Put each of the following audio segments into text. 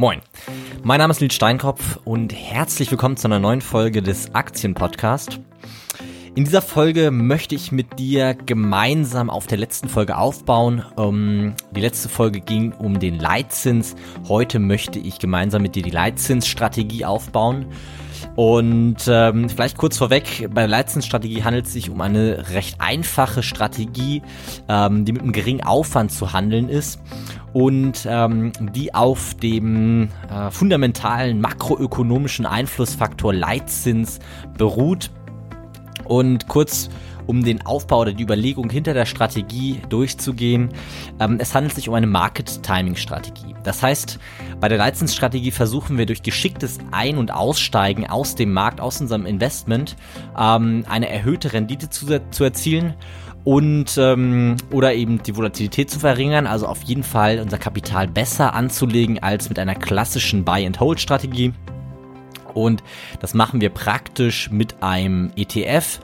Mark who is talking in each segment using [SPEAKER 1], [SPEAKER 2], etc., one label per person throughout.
[SPEAKER 1] Moin, mein Name ist Lied Steinkopf und herzlich willkommen zu einer neuen Folge des Aktienpodcast. In dieser Folge möchte ich mit dir gemeinsam auf der letzten Folge aufbauen. Um, die letzte Folge ging um den Leitzins. Heute möchte ich gemeinsam mit dir die Leitzinsstrategie aufbauen. Und ähm, vielleicht kurz vorweg, bei der Leitzinsstrategie handelt es sich um eine recht einfache Strategie, ähm, die mit einem geringen Aufwand zu handeln ist und ähm, die auf dem äh, fundamentalen makroökonomischen Einflussfaktor Leitzins beruht. Und kurz um den Aufbau oder die Überlegung hinter der Strategie durchzugehen. Ähm, es handelt sich um eine Market-Timing-Strategie. Das heißt, bei der Leitzinsstrategie versuchen wir durch geschicktes Ein- und Aussteigen aus dem Markt, aus unserem Investment, ähm, eine erhöhte Rendite zu, zu erzielen und ähm, oder eben die Volatilität zu verringern, also auf jeden Fall unser Kapital besser anzulegen als mit einer klassischen Buy-and-Hold-Strategie. Und das machen wir praktisch mit einem ETF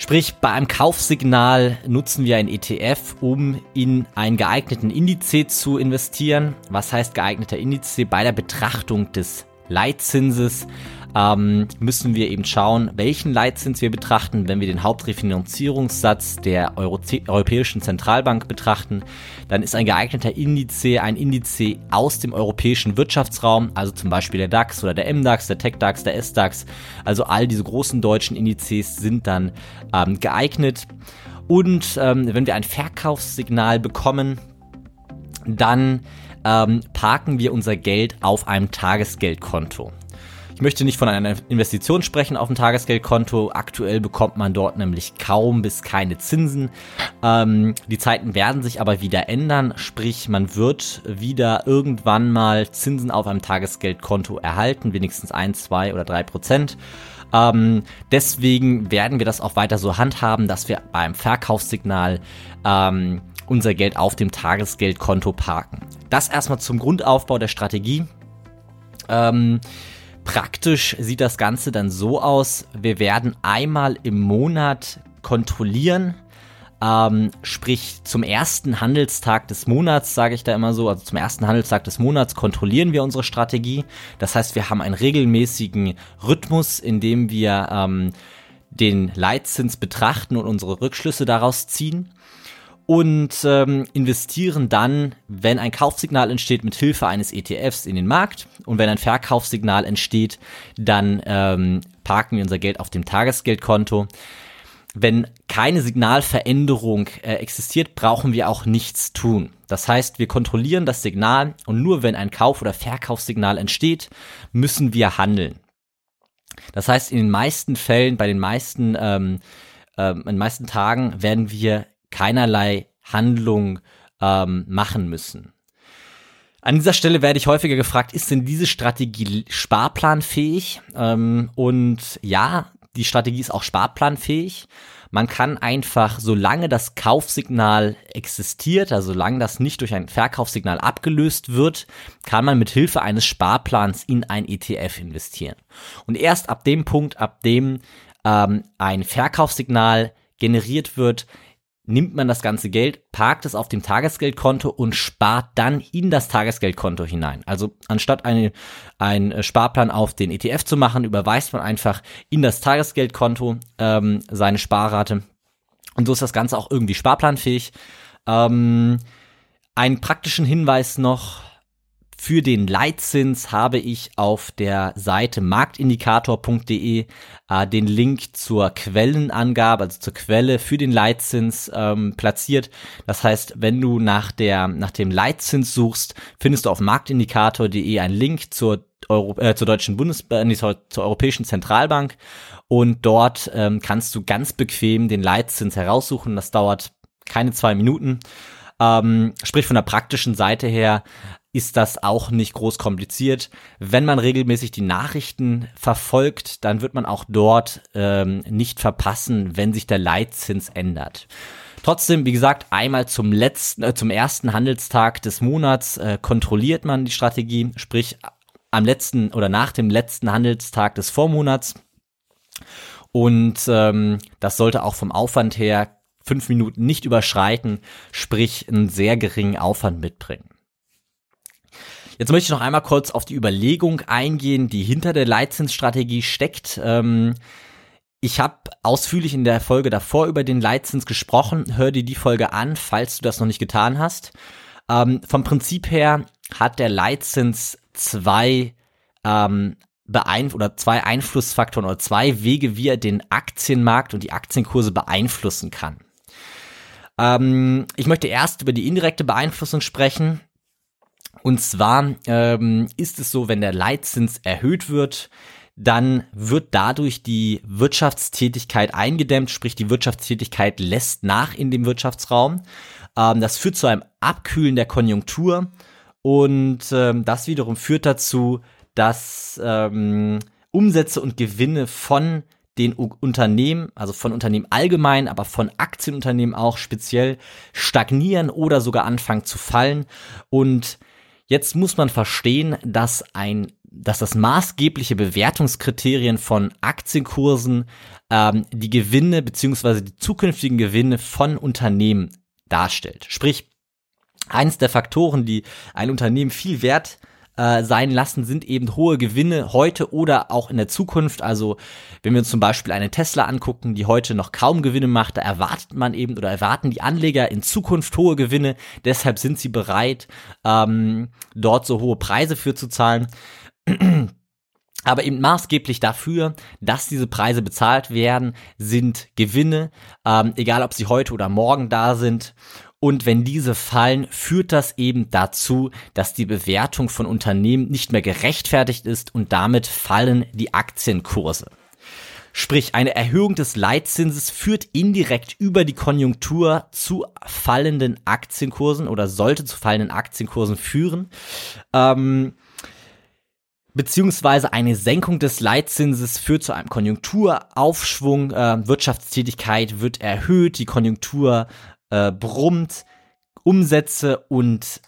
[SPEAKER 1] Sprich, bei einem Kaufsignal nutzen wir ein ETF, um in einen geeigneten Indiz zu investieren. Was heißt geeigneter Indiz? Bei der Betrachtung des Leitzinses ähm, müssen wir eben schauen, welchen Leitzins wir betrachten. Wenn wir den Hauptrefinanzierungssatz der Euro Europäischen Zentralbank betrachten, dann ist ein geeigneter Indiz ein Indiz aus dem europäischen Wirtschaftsraum, also zum Beispiel der DAX oder der MDAX, der TechDAX, der SDAX. Also all diese großen deutschen Indizes sind dann ähm, geeignet. Und ähm, wenn wir ein Verkaufssignal bekommen, dann ähm, parken wir unser Geld auf einem Tagesgeldkonto. Ich möchte nicht von einer Investition sprechen auf dem Tagesgeldkonto. Aktuell bekommt man dort nämlich kaum bis keine Zinsen. Ähm, die Zeiten werden sich aber wieder ändern, sprich man wird wieder irgendwann mal Zinsen auf einem Tagesgeldkonto erhalten, wenigstens ein, zwei oder drei Prozent. Ähm, deswegen werden wir das auch weiter so handhaben, dass wir beim Verkaufssignal ähm, unser Geld auf dem Tagesgeldkonto parken. Das erstmal zum Grundaufbau der Strategie. Ähm, Praktisch sieht das Ganze dann so aus, wir werden einmal im Monat kontrollieren, ähm, sprich zum ersten Handelstag des Monats, sage ich da immer so, also zum ersten Handelstag des Monats kontrollieren wir unsere Strategie. Das heißt, wir haben einen regelmäßigen Rhythmus, in dem wir ähm, den Leitzins betrachten und unsere Rückschlüsse daraus ziehen und ähm, investieren dann, wenn ein Kaufsignal entsteht, mit Hilfe eines ETFs in den Markt und wenn ein Verkaufssignal entsteht, dann ähm, parken wir unser Geld auf dem Tagesgeldkonto. Wenn keine Signalveränderung äh, existiert, brauchen wir auch nichts tun. Das heißt, wir kontrollieren das Signal und nur wenn ein Kauf- oder Verkaufssignal entsteht, müssen wir handeln. Das heißt, in den meisten Fällen, bei den meisten, ähm, äh, in den meisten Tagen werden wir keinerlei Handlung ähm, machen müssen. An dieser Stelle werde ich häufiger gefragt, ist denn diese Strategie sparplanfähig? Ähm, und ja, die Strategie ist auch sparplanfähig. Man kann einfach, solange das Kaufsignal existiert, also solange das nicht durch ein Verkaufssignal abgelöst wird, kann man mit Hilfe eines Sparplans in ein ETF investieren. Und erst ab dem Punkt, ab dem ähm, ein Verkaufssignal generiert wird, nimmt man das ganze Geld, parkt es auf dem Tagesgeldkonto und spart dann in das Tagesgeldkonto hinein. Also anstatt eine, einen Sparplan auf den ETF zu machen, überweist man einfach in das Tagesgeldkonto ähm, seine Sparrate. Und so ist das Ganze auch irgendwie sparplanfähig. Ähm, einen praktischen Hinweis noch, für den Leitzins habe ich auf der Seite marktindikator.de äh, den Link zur Quellenangabe, also zur Quelle für den Leitzins ähm, platziert. Das heißt, wenn du nach der nach dem Leitzins suchst, findest du auf marktindikator.de einen Link zur Euro, äh, zur deutschen Bundes äh, nee, zur, zur Europäischen Zentralbank und dort ähm, kannst du ganz bequem den Leitzins heraussuchen. Das dauert keine zwei Minuten. Ähm, sprich von der praktischen Seite her ist das auch nicht groß kompliziert. Wenn man regelmäßig die Nachrichten verfolgt, dann wird man auch dort ähm, nicht verpassen, wenn sich der Leitzins ändert. Trotzdem, wie gesagt, einmal zum letzten, äh, zum ersten Handelstag des Monats äh, kontrolliert man die Strategie, sprich am letzten oder nach dem letzten Handelstag des Vormonats. Und ähm, das sollte auch vom Aufwand her fünf Minuten nicht überschreiten, sprich einen sehr geringen Aufwand mitbringen. Jetzt möchte ich noch einmal kurz auf die Überlegung eingehen, die hinter der Leitzinsstrategie steckt. Ähm, ich habe ausführlich in der Folge davor über den Leitzins gesprochen. Hör dir die Folge an, falls du das noch nicht getan hast. Ähm, vom Prinzip her hat der Leitzins zwei ähm, beeinf oder zwei Einflussfaktoren oder zwei Wege, wie er den Aktienmarkt und die Aktienkurse beeinflussen kann. Ähm, ich möchte erst über die indirekte Beeinflussung sprechen. Und zwar ähm, ist es so, wenn der Leitzins erhöht wird, dann wird dadurch die Wirtschaftstätigkeit eingedämmt, sprich die Wirtschaftstätigkeit lässt nach in dem Wirtschaftsraum. Ähm, das führt zu einem Abkühlen der Konjunktur und ähm, das wiederum führt dazu, dass ähm, Umsätze und Gewinne von den U Unternehmen, also von Unternehmen allgemein, aber von Aktienunternehmen auch speziell stagnieren oder sogar anfangen zu fallen. Und jetzt muss man verstehen, dass ein dass das maßgebliche Bewertungskriterien von Aktienkursen ähm, die Gewinne beziehungsweise die zukünftigen Gewinne von Unternehmen darstellt. Sprich, eins der Faktoren, die ein Unternehmen viel wert äh, sein lassen, sind eben hohe Gewinne heute oder auch in der Zukunft. Also wenn wir uns zum Beispiel eine Tesla angucken, die heute noch kaum Gewinne macht, da erwartet man eben oder erwarten die Anleger in Zukunft hohe Gewinne. Deshalb sind sie bereit, ähm, dort so hohe Preise für zu zahlen aber eben maßgeblich dafür, dass diese Preise bezahlt werden, sind Gewinne, ähm, egal ob sie heute oder morgen da sind. Und wenn diese fallen, führt das eben dazu, dass die Bewertung von Unternehmen nicht mehr gerechtfertigt ist und damit fallen die Aktienkurse. Sprich, eine Erhöhung des Leitzinses führt indirekt über die Konjunktur zu fallenden Aktienkursen oder sollte zu fallenden Aktienkursen führen. Ähm, beziehungsweise eine Senkung des Leitzinses führt zu einem Konjunkturaufschwung, äh, Wirtschaftstätigkeit wird erhöht, die Konjunktur äh, brummt, Umsätze und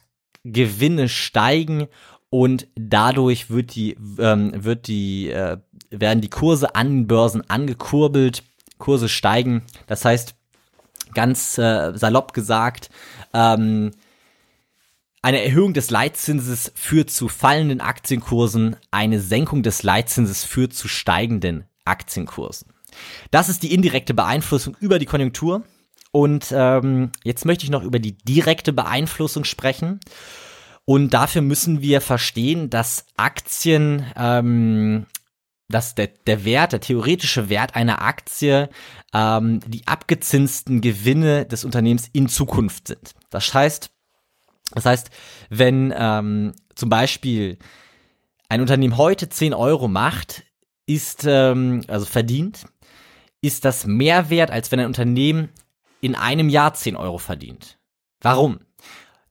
[SPEAKER 1] Gewinne steigen und dadurch wird die, ähm, wird die, äh, werden die Kurse an Börsen angekurbelt, Kurse steigen. Das heißt, ganz äh, salopp gesagt, ähm, eine Erhöhung des Leitzinses führt zu fallenden Aktienkursen, eine Senkung des Leitzinses führt zu steigenden Aktienkursen. Das ist die indirekte Beeinflussung über die Konjunktur. Und ähm, jetzt möchte ich noch über die direkte Beeinflussung sprechen. Und dafür müssen wir verstehen, dass Aktien, ähm, dass der, der Wert, der theoretische Wert einer Aktie ähm, die abgezinsten Gewinne des Unternehmens in Zukunft sind. Das heißt, das heißt, wenn ähm, zum Beispiel ein Unternehmen heute 10 Euro macht, ist, ähm, also verdient, ist das mehr wert, als wenn ein Unternehmen in einem Jahr 10 Euro verdient. Warum?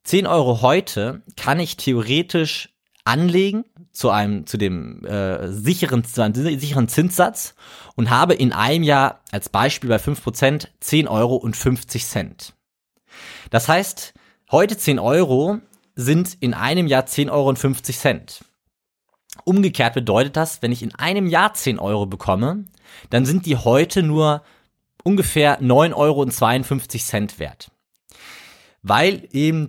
[SPEAKER 1] 10 Euro heute kann ich theoretisch anlegen zu einem, zu dem äh, sicheren, zu einem sicheren Zinssatz und habe in einem Jahr als Beispiel bei 5% 10 Euro und 50 Cent. Das heißt, Heute 10 Euro sind in einem Jahr 10 Euro und 50 Cent. Umgekehrt bedeutet das, wenn ich in einem Jahr 10 Euro bekomme, dann sind die heute nur ungefähr 9 Euro und 52 Cent wert. Weil eben,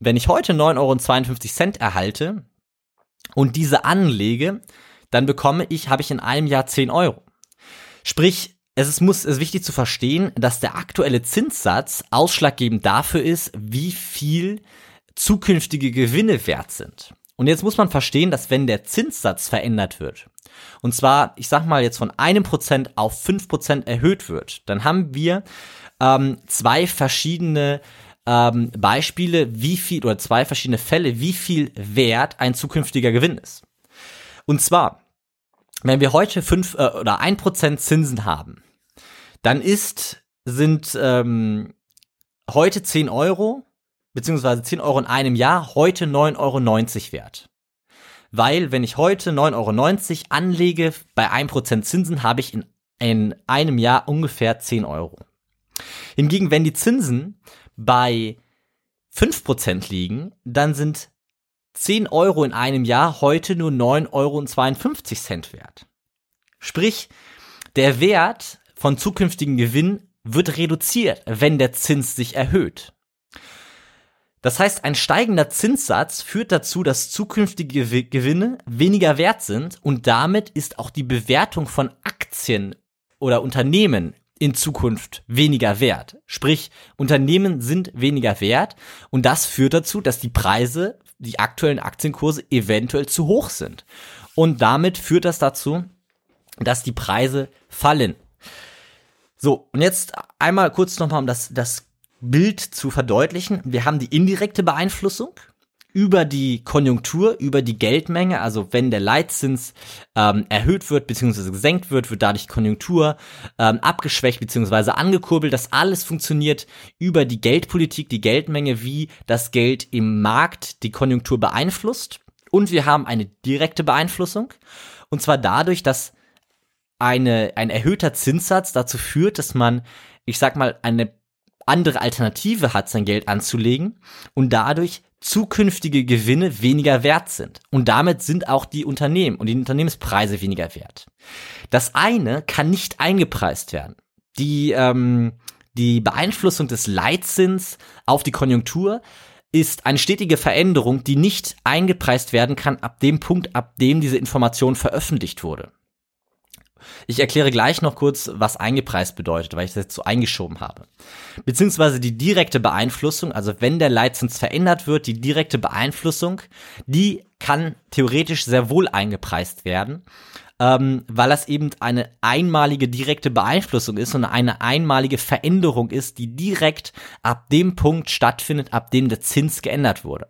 [SPEAKER 1] wenn ich heute 9 Euro und 52 Cent erhalte und diese anlege, dann bekomme ich, habe ich in einem Jahr 10 Euro. Sprich, es ist, muss, es ist wichtig zu verstehen, dass der aktuelle Zinssatz ausschlaggebend dafür ist, wie viel zukünftige Gewinne wert sind. Und jetzt muss man verstehen, dass wenn der Zinssatz verändert wird, und zwar, ich sag mal jetzt von einem Prozent auf fünf Prozent erhöht wird, dann haben wir ähm, zwei verschiedene ähm, Beispiele, wie viel oder zwei verschiedene Fälle, wie viel wert ein zukünftiger Gewinn ist. Und zwar, wenn wir heute fünf äh, oder ein Prozent Zinsen haben, dann ist, sind ähm, heute 10 Euro, beziehungsweise 10 Euro in einem Jahr, heute 9,90 Euro wert. Weil, wenn ich heute 9,90 Euro anlege, bei 1% Zinsen habe ich in, in einem Jahr ungefähr 10 Euro. Hingegen, wenn die Zinsen bei 5% liegen, dann sind 10 Euro in einem Jahr heute nur 9,52 Euro wert. Sprich, der Wert von zukünftigen Gewinn wird reduziert, wenn der Zins sich erhöht. Das heißt, ein steigender Zinssatz führt dazu, dass zukünftige Gewinne weniger wert sind und damit ist auch die Bewertung von Aktien oder Unternehmen in Zukunft weniger wert. Sprich, Unternehmen sind weniger wert und das führt dazu, dass die Preise, die aktuellen Aktienkurse eventuell zu hoch sind. Und damit führt das dazu, dass die Preise fallen. So, und jetzt einmal kurz nochmal, um das, das Bild zu verdeutlichen. Wir haben die indirekte Beeinflussung über die Konjunktur, über die Geldmenge, also wenn der Leitzins ähm, erhöht wird bzw. gesenkt wird, wird dadurch Konjunktur ähm, abgeschwächt bzw. angekurbelt. Das alles funktioniert über die Geldpolitik, die Geldmenge, wie das Geld im Markt die Konjunktur beeinflusst. Und wir haben eine direkte Beeinflussung. Und zwar dadurch, dass eine, ein erhöhter Zinssatz dazu führt, dass man, ich sag mal, eine andere Alternative hat, sein Geld anzulegen und dadurch zukünftige Gewinne weniger wert sind. Und damit sind auch die Unternehmen und die Unternehmenspreise weniger wert. Das eine kann nicht eingepreist werden. Die, ähm, die Beeinflussung des Leitzins auf die Konjunktur ist eine stetige Veränderung, die nicht eingepreist werden kann ab dem Punkt, ab dem diese Information veröffentlicht wurde. Ich erkläre gleich noch kurz, was eingepreist bedeutet, weil ich das jetzt so eingeschoben habe. Beziehungsweise die direkte Beeinflussung, also wenn der Leitzins verändert wird, die direkte Beeinflussung, die kann theoretisch sehr wohl eingepreist werden, ähm, weil das eben eine einmalige direkte Beeinflussung ist und eine einmalige Veränderung ist, die direkt ab dem Punkt stattfindet, ab dem der Zins geändert wurde.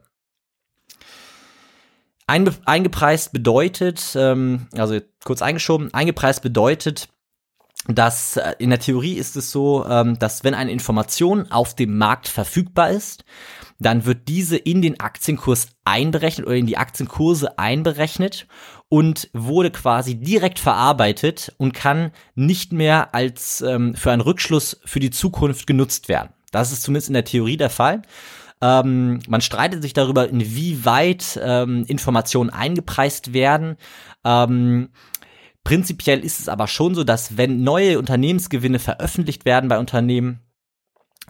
[SPEAKER 1] Einbe eingepreist bedeutet, ähm, also kurz eingeschoben, eingepreist bedeutet, dass äh, in der Theorie ist es so, ähm, dass wenn eine Information auf dem Markt verfügbar ist, dann wird diese in den Aktienkurs einberechnet oder in die Aktienkurse einberechnet und wurde quasi direkt verarbeitet und kann nicht mehr als ähm, für einen Rückschluss für die Zukunft genutzt werden. Das ist zumindest in der Theorie der Fall. Ähm, man streitet sich darüber, inwieweit ähm, Informationen eingepreist werden. Ähm, prinzipiell ist es aber schon so, dass wenn neue Unternehmensgewinne veröffentlicht werden bei Unternehmen,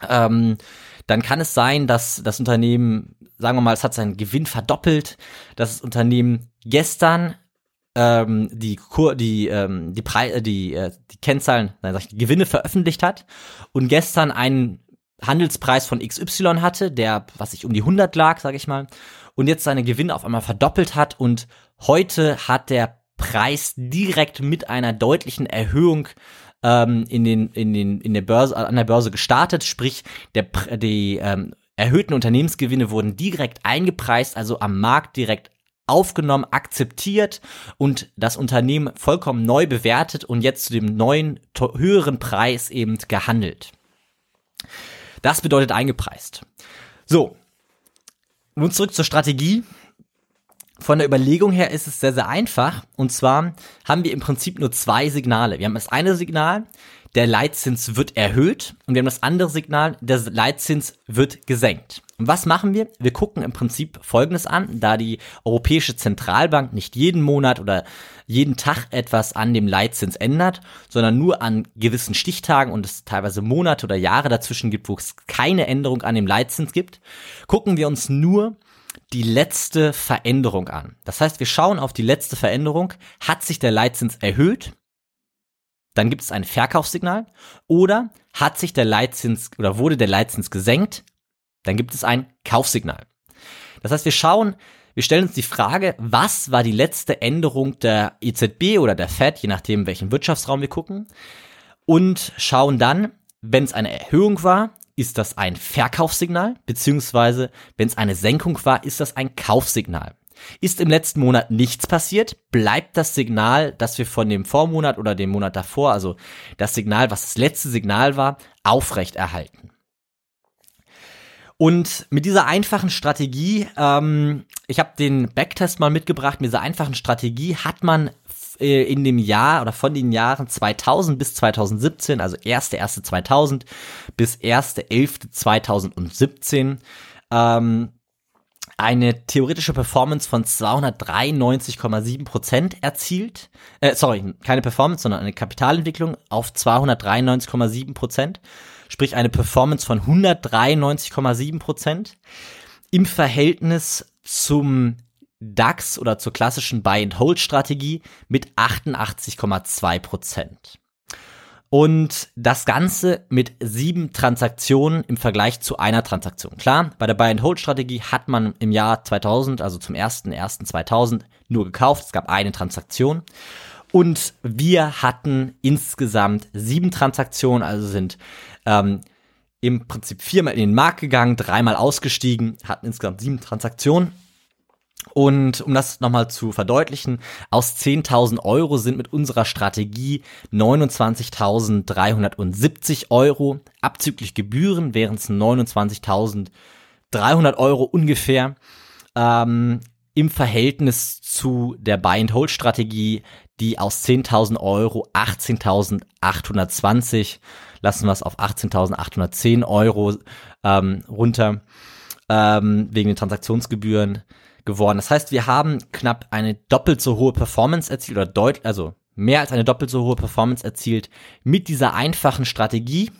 [SPEAKER 1] ähm, dann kann es sein, dass das Unternehmen, sagen wir mal, es hat seinen Gewinn verdoppelt, dass das Unternehmen gestern ähm, die Kur die ähm, die Pre äh, die äh, die Kennzahlen, nein, sag ich, die Gewinne veröffentlicht hat und gestern einen Handelspreis von XY hatte, der, was ich um die 100 lag, sage ich mal, und jetzt seine Gewinne auf einmal verdoppelt hat und heute hat der Preis direkt mit einer deutlichen Erhöhung ähm, in den in den in der Börse an der Börse gestartet, sprich der die ähm, erhöhten Unternehmensgewinne wurden direkt eingepreist, also am Markt direkt aufgenommen, akzeptiert und das Unternehmen vollkommen neu bewertet und jetzt zu dem neuen höheren Preis eben gehandelt. Das bedeutet eingepreist. So. Nun zurück zur Strategie. Von der Überlegung her ist es sehr, sehr einfach. Und zwar haben wir im Prinzip nur zwei Signale. Wir haben das eine Signal, der Leitzins wird erhöht und wir haben das andere Signal, der Leitzins wird gesenkt. Und was machen wir? Wir gucken im Prinzip Folgendes an, da die Europäische Zentralbank nicht jeden Monat oder jeden Tag etwas an dem Leitzins ändert, sondern nur an gewissen Stichtagen und es teilweise Monate oder Jahre dazwischen gibt, wo es keine Änderung an dem Leitzins gibt, gucken wir uns nur die letzte Veränderung an. Das heißt, wir schauen auf die letzte Veränderung. Hat sich der Leitzins erhöht? Dann gibt es ein Verkaufssignal. Oder hat sich der Leitzins oder wurde der Leitzins gesenkt? Dann gibt es ein Kaufsignal. Das heißt, wir schauen, wir stellen uns die Frage, was war die letzte Änderung der EZB oder der Fed, je nachdem, welchen Wirtschaftsraum wir gucken, und schauen dann, wenn es eine Erhöhung war, ist das ein Verkaufssignal, beziehungsweise wenn es eine Senkung war, ist das ein Kaufsignal. Ist im letzten Monat nichts passiert, bleibt das Signal, das wir von dem Vormonat oder dem Monat davor, also das Signal, was das letzte Signal war, aufrecht erhalten. Und mit dieser einfachen Strategie, ähm, ich habe den Backtest mal mitgebracht, mit dieser einfachen Strategie hat man äh, in dem Jahr oder von den Jahren 2000 bis 2017, also 1.1.2000 bis 1.11.2017, ähm, eine theoretische Performance von 293,7 Prozent erzielt. Äh, sorry, keine Performance, sondern eine Kapitalentwicklung auf 293,7 Prozent sprich eine Performance von 193,7 Prozent. im Verhältnis zum DAX oder zur klassischen Buy-and-Hold-Strategie mit 88,2 Prozent. Und das Ganze mit sieben Transaktionen im Vergleich zu einer Transaktion. Klar, bei der Buy-and-Hold-Strategie hat man im Jahr 2000, also zum 1.1.2000, nur gekauft. Es gab eine Transaktion. Und wir hatten insgesamt sieben Transaktionen, also sind ähm, im Prinzip viermal in den Markt gegangen, dreimal ausgestiegen, hatten insgesamt sieben Transaktionen. Und um das nochmal zu verdeutlichen, aus 10.000 Euro sind mit unserer Strategie 29.370 Euro. Abzüglich Gebühren wären es 29.300 Euro ungefähr. Ähm, Im Verhältnis zu der Buy-and-Hold-Strategie, die aus 10.000 Euro 18.820, lassen wir es auf 18.810 Euro ähm, runter, ähm, wegen den Transaktionsgebühren geworden. Das heißt, wir haben knapp eine doppelt so hohe Performance erzielt oder deut also mehr als eine doppelt so hohe Performance erzielt mit dieser einfachen Strategie.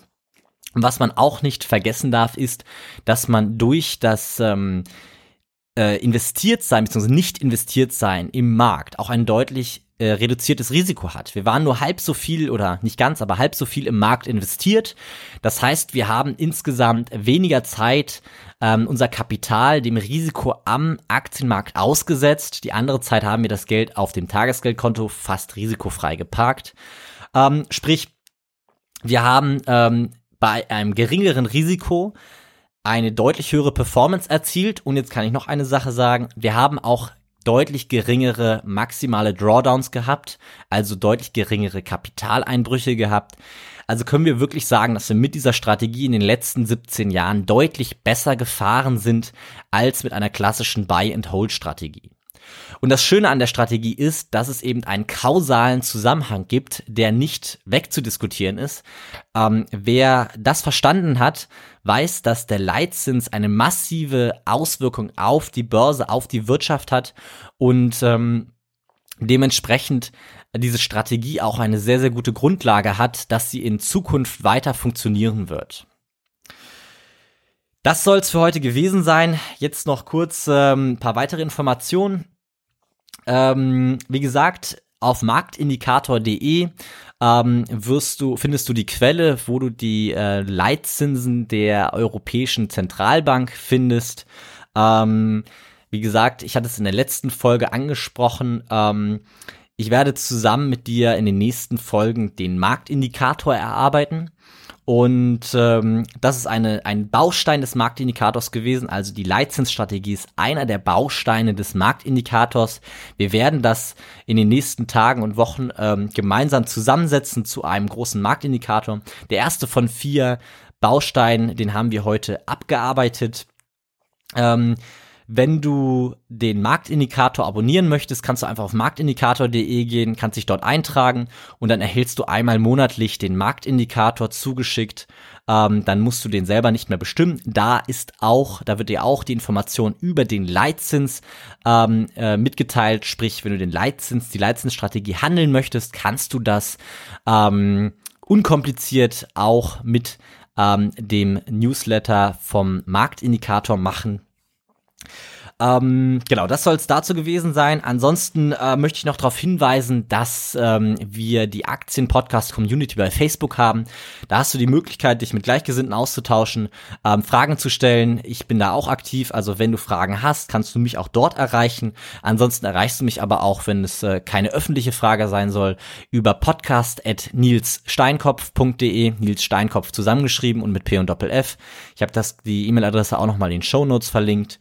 [SPEAKER 1] Was man auch nicht vergessen darf, ist, dass man durch das ähm, äh, investiert sein bzw. nicht investiert sein im Markt auch ein deutlich äh, reduziertes Risiko hat. Wir waren nur halb so viel oder nicht ganz, aber halb so viel im Markt investiert. Das heißt, wir haben insgesamt weniger Zeit ähm, unser Kapital dem Risiko am Aktienmarkt ausgesetzt. Die andere Zeit haben wir das Geld auf dem Tagesgeldkonto fast risikofrei geparkt. Ähm, sprich, wir haben ähm, bei einem geringeren Risiko eine deutlich höhere Performance erzielt. Und jetzt kann ich noch eine Sache sagen. Wir haben auch deutlich geringere maximale Drawdowns gehabt, also deutlich geringere Kapitaleinbrüche gehabt. Also können wir wirklich sagen, dass wir mit dieser Strategie in den letzten 17 Jahren deutlich besser gefahren sind als mit einer klassischen Buy-and-Hold-Strategie. Und das Schöne an der Strategie ist, dass es eben einen kausalen Zusammenhang gibt, der nicht wegzudiskutieren ist. Ähm, wer das verstanden hat, weiß, dass der Leitzins eine massive Auswirkung auf die Börse, auf die Wirtschaft hat und ähm, dementsprechend diese Strategie auch eine sehr, sehr gute Grundlage hat, dass sie in Zukunft weiter funktionieren wird. Das soll es für heute gewesen sein. Jetzt noch kurz ähm, ein paar weitere Informationen. Ähm, wie gesagt, auf marktindikator.de ähm, wirst du, findest du die Quelle, wo du die äh, Leitzinsen der Europäischen Zentralbank findest. Ähm, wie gesagt, ich hatte es in der letzten Folge angesprochen. Ähm, ich werde zusammen mit dir in den nächsten Folgen den Marktindikator erarbeiten. Und ähm, das ist eine, ein Baustein des Marktindikators gewesen. Also die Leitzinsstrategie ist einer der Bausteine des Marktindikators. Wir werden das in den nächsten Tagen und Wochen ähm, gemeinsam zusammensetzen zu einem großen Marktindikator. Der erste von vier Bausteinen, den haben wir heute abgearbeitet. Ähm, wenn du den Marktindikator abonnieren möchtest, kannst du einfach auf marktindikator.de gehen, kannst dich dort eintragen und dann erhältst du einmal monatlich den Marktindikator zugeschickt. Ähm, dann musst du den selber nicht mehr bestimmen. Da ist auch, da wird dir auch die Information über den Leitzins ähm, äh, mitgeteilt. Sprich, wenn du den Leitzins, die Leitzinsstrategie handeln möchtest, kannst du das ähm, unkompliziert auch mit ähm, dem Newsletter vom Marktindikator machen. Ähm, genau, das soll es dazu gewesen sein. Ansonsten äh, möchte ich noch darauf hinweisen, dass ähm, wir die Aktien-Podcast-Community bei Facebook haben. Da hast du die Möglichkeit, dich mit Gleichgesinnten auszutauschen, ähm, Fragen zu stellen. Ich bin da auch aktiv, also wenn du Fragen hast, kannst du mich auch dort erreichen. Ansonsten erreichst du mich aber auch, wenn es äh, keine öffentliche Frage sein soll, über podcast.nilssteinkopf.de, Nils Steinkopf zusammengeschrieben und mit P und Doppel F. Ich habe das die E-Mail-Adresse auch nochmal in den Show Notes verlinkt.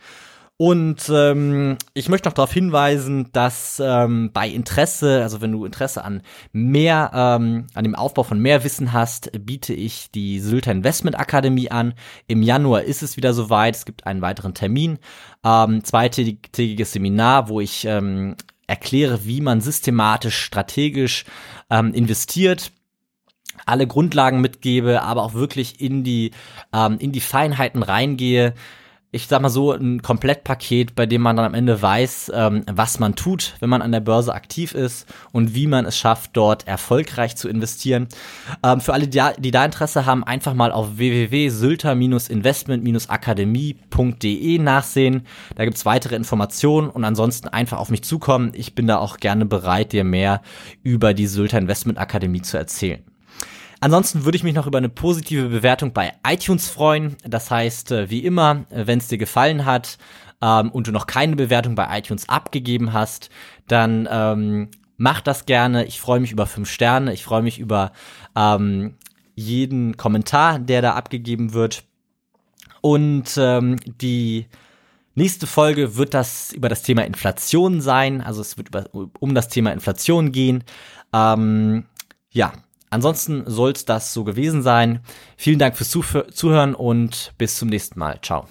[SPEAKER 1] Und ähm, ich möchte noch darauf hinweisen, dass ähm, bei Interesse, also wenn du Interesse an mehr, ähm, an dem Aufbau von mehr Wissen hast, biete ich die Sylter Investment Akademie an. Im Januar ist es wieder soweit. Es gibt einen weiteren Termin, ähm, zweitägiges Seminar, wo ich ähm, erkläre, wie man systematisch, strategisch ähm, investiert alle Grundlagen mitgebe, aber auch wirklich in die ähm, in die Feinheiten reingehe, ich sag mal so, ein Komplettpaket, bei dem man dann am Ende weiß, ähm, was man tut, wenn man an der Börse aktiv ist und wie man es schafft, dort erfolgreich zu investieren. Ähm, für alle, die da, Interesse haben, einfach mal auf www.sylter-investment-akademie.de nachsehen. Da gibt's weitere Informationen und ansonsten einfach auf mich zukommen. Ich bin da auch gerne bereit, dir mehr über die Sylter Investment Akademie zu erzählen. Ansonsten würde ich mich noch über eine positive Bewertung bei iTunes freuen. Das heißt, äh, wie immer, äh, wenn es dir gefallen hat ähm, und du noch keine Bewertung bei iTunes abgegeben hast, dann ähm, mach das gerne. Ich freue mich über fünf Sterne. Ich freue mich über ähm, jeden Kommentar, der da abgegeben wird. Und ähm, die nächste Folge wird das über das Thema Inflation sein. Also es wird über, um das Thema Inflation gehen. Ähm, ja, Ansonsten soll es das so gewesen sein. Vielen Dank fürs Zuhören und bis zum nächsten Mal. Ciao.